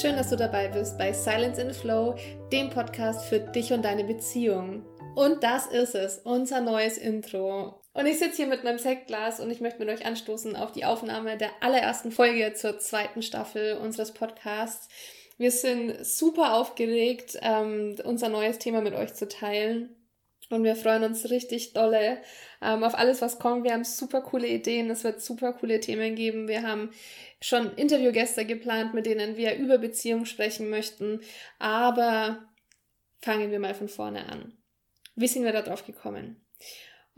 Schön, dass du dabei bist bei Silence in Flow, dem Podcast für dich und deine Beziehung. Und das ist es, unser neues Intro. Und ich sitze hier mit meinem Sektglas und ich möchte mit euch anstoßen auf die Aufnahme der allerersten Folge zur zweiten Staffel unseres Podcasts. Wir sind super aufgeregt, ähm, unser neues Thema mit euch zu teilen. Und wir freuen uns richtig dolle ähm, auf alles, was kommt. Wir haben super coole Ideen. Es wird super coole Themen geben. Wir haben schon Interviewgäste geplant, mit denen wir über Beziehungen sprechen möchten. Aber fangen wir mal von vorne an. Wie sind wir da drauf gekommen?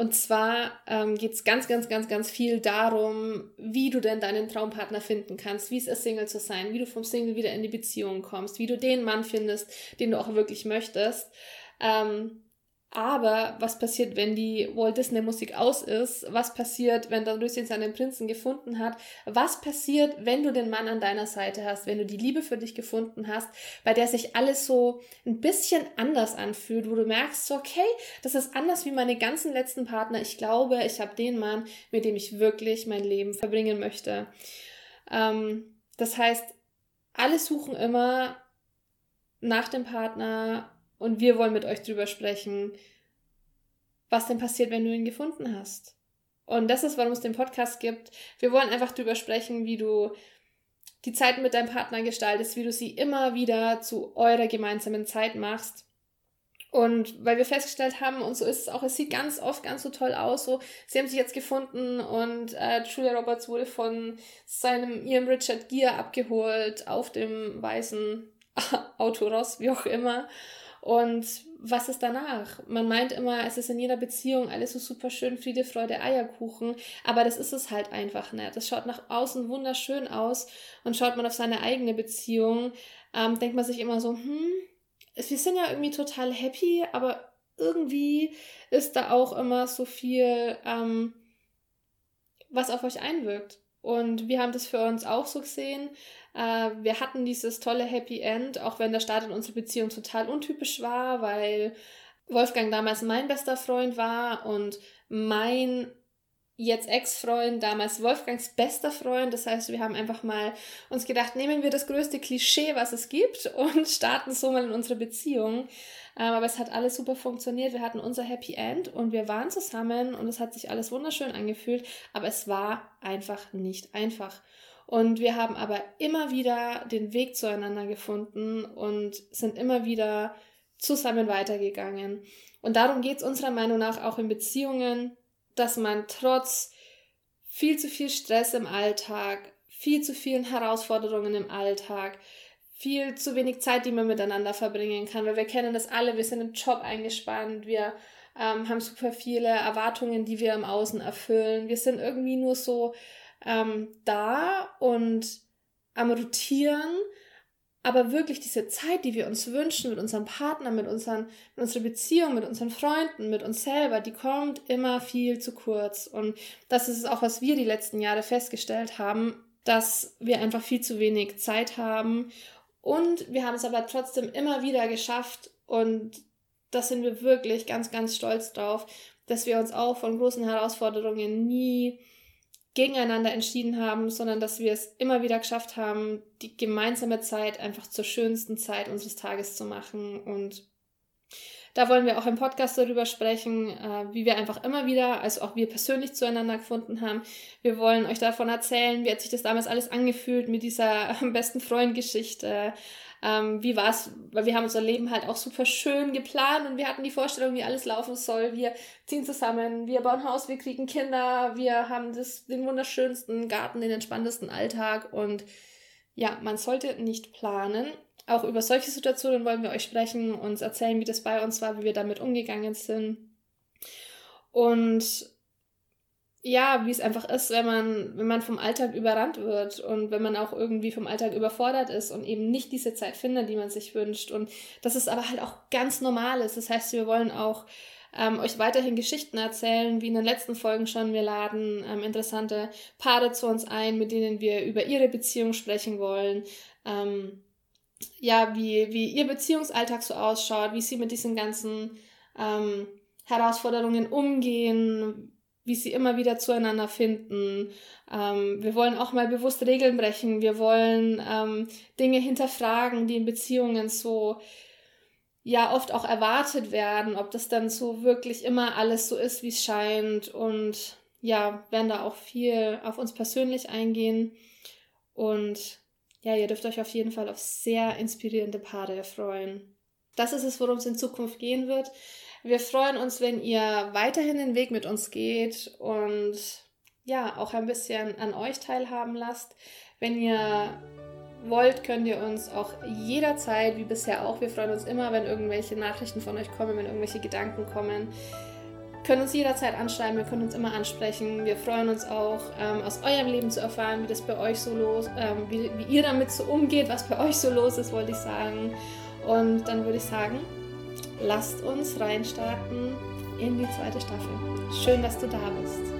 Und zwar ähm, geht es ganz, ganz, ganz, ganz viel darum, wie du denn deinen Traumpartner finden kannst, wie es ist, Single zu sein, wie du vom Single wieder in die Beziehung kommst, wie du den Mann findest, den du auch wirklich möchtest. Ähm, aber was passiert, wenn die Walt Disney Musik aus ist? Was passiert, wenn Dornröschen seinen Prinzen gefunden hat? Was passiert, wenn du den Mann an deiner Seite hast, wenn du die Liebe für dich gefunden hast, bei der sich alles so ein bisschen anders anfühlt, wo du merkst, okay, das ist anders wie meine ganzen letzten Partner. Ich glaube, ich habe den Mann, mit dem ich wirklich mein Leben verbringen möchte. Ähm, das heißt, alle suchen immer nach dem Partner und wir wollen mit euch drüber sprechen, was denn passiert, wenn du ihn gefunden hast. Und das ist, warum es den Podcast gibt. Wir wollen einfach drüber sprechen, wie du die Zeit mit deinem Partner gestaltest, wie du sie immer wieder zu eurer gemeinsamen Zeit machst. Und weil wir festgestellt haben, und so ist es auch, es sieht ganz oft ganz so toll aus, so, sie haben sich jetzt gefunden und äh, Julia Roberts wurde von seinem ihrem Richard Gere abgeholt auf dem weißen Autoross, wie auch immer. Und was ist danach? Man meint immer, es ist in jeder Beziehung alles so super schön, Friede, Freude, Eierkuchen, aber das ist es halt einfach nicht. Das schaut nach außen wunderschön aus und schaut man auf seine eigene Beziehung, ähm, denkt man sich immer so, hm, wir sind ja irgendwie total happy, aber irgendwie ist da auch immer so viel, ähm, was auf euch einwirkt. Und wir haben das für uns auch so gesehen. Äh, wir hatten dieses tolle Happy End, auch wenn der Start in unserer Beziehung total untypisch war, weil Wolfgang damals mein bester Freund war und mein jetzt Ex-Freund, damals Wolfgangs bester Freund. Das heißt, wir haben einfach mal uns gedacht, nehmen wir das größte Klischee, was es gibt und starten so mal in unsere Beziehung. Ähm, aber es hat alles super funktioniert. Wir hatten unser Happy End und wir waren zusammen und es hat sich alles wunderschön angefühlt, aber es war einfach nicht einfach. Und wir haben aber immer wieder den Weg zueinander gefunden und sind immer wieder zusammen weitergegangen. Und darum geht es unserer Meinung nach auch in Beziehungen, dass man trotz viel zu viel Stress im Alltag, viel zu vielen Herausforderungen im Alltag, viel zu wenig Zeit, die man miteinander verbringen kann, weil wir kennen das alle, wir sind im Job eingespannt, wir ähm, haben super viele Erwartungen, die wir im Außen erfüllen, wir sind irgendwie nur so ähm, da und am Rotieren, aber wirklich diese Zeit, die wir uns wünschen mit unserem Partner, mit, unseren, mit unserer Beziehung, mit unseren Freunden, mit uns selber, die kommt immer viel zu kurz. Und das ist auch, was wir die letzten Jahre festgestellt haben, dass wir einfach viel zu wenig Zeit haben. Und wir haben es aber trotzdem immer wieder geschafft und das sind wir wirklich ganz, ganz stolz drauf, dass wir uns auch von großen Herausforderungen nie gegeneinander entschieden haben, sondern dass wir es immer wieder geschafft haben, die gemeinsame Zeit einfach zur schönsten Zeit unseres Tages zu machen. Und da wollen wir auch im Podcast darüber sprechen, äh, wie wir einfach immer wieder, also auch wir persönlich zueinander gefunden haben. Wir wollen euch davon erzählen, wie hat sich das damals alles angefühlt mit dieser besten Freund-Geschichte. Ähm, wie war es, weil wir haben unser Leben halt auch super schön geplant und wir hatten die Vorstellung, wie alles laufen soll. Wir ziehen zusammen, wir bauen Haus, wir kriegen Kinder, wir haben das, den wunderschönsten Garten, den entspanntesten Alltag und ja, man sollte nicht planen. Auch über solche Situationen wollen wir euch sprechen, uns erzählen, wie das bei uns war, wie wir damit umgegangen sind. Und ja, wie es einfach ist, wenn man, wenn man vom Alltag überrannt wird und wenn man auch irgendwie vom Alltag überfordert ist und eben nicht diese Zeit findet, die man sich wünscht. Und das ist aber halt auch ganz normal ist. Das heißt, wir wollen auch ähm, euch weiterhin Geschichten erzählen, wie in den letzten Folgen schon. Wir laden ähm, interessante Paare zu uns ein, mit denen wir über ihre Beziehung sprechen wollen. Ähm, ja, wie, wie ihr Beziehungsalltag so ausschaut, wie sie mit diesen ganzen ähm, Herausforderungen umgehen, wie sie immer wieder zueinander finden. Ähm, wir wollen auch mal bewusst Regeln brechen. Wir wollen ähm, Dinge hinterfragen, die in Beziehungen so ja oft auch erwartet werden, ob das dann so wirklich immer alles so ist, wie es scheint und ja, werden da auch viel auf uns persönlich eingehen und ja, ihr dürft euch auf jeden Fall auf sehr inspirierende Paare freuen. Das ist es, worum es in Zukunft gehen wird. Wir freuen uns, wenn ihr weiterhin den Weg mit uns geht und ja, auch ein bisschen an euch teilhaben lasst. Wenn ihr wollt, könnt ihr uns auch jederzeit, wie bisher auch, wir freuen uns immer, wenn irgendwelche Nachrichten von euch kommen, wenn irgendwelche Gedanken kommen, können uns jederzeit anschreiben, wir können uns immer ansprechen. Wir freuen uns auch, ähm, aus eurem Leben zu erfahren, wie das bei euch so los, ähm, wie, wie ihr damit so umgeht, was bei euch so los ist, wollte ich sagen. Und dann würde ich sagen, lasst uns reinstarten in die zweite Staffel. Schön, dass du da bist.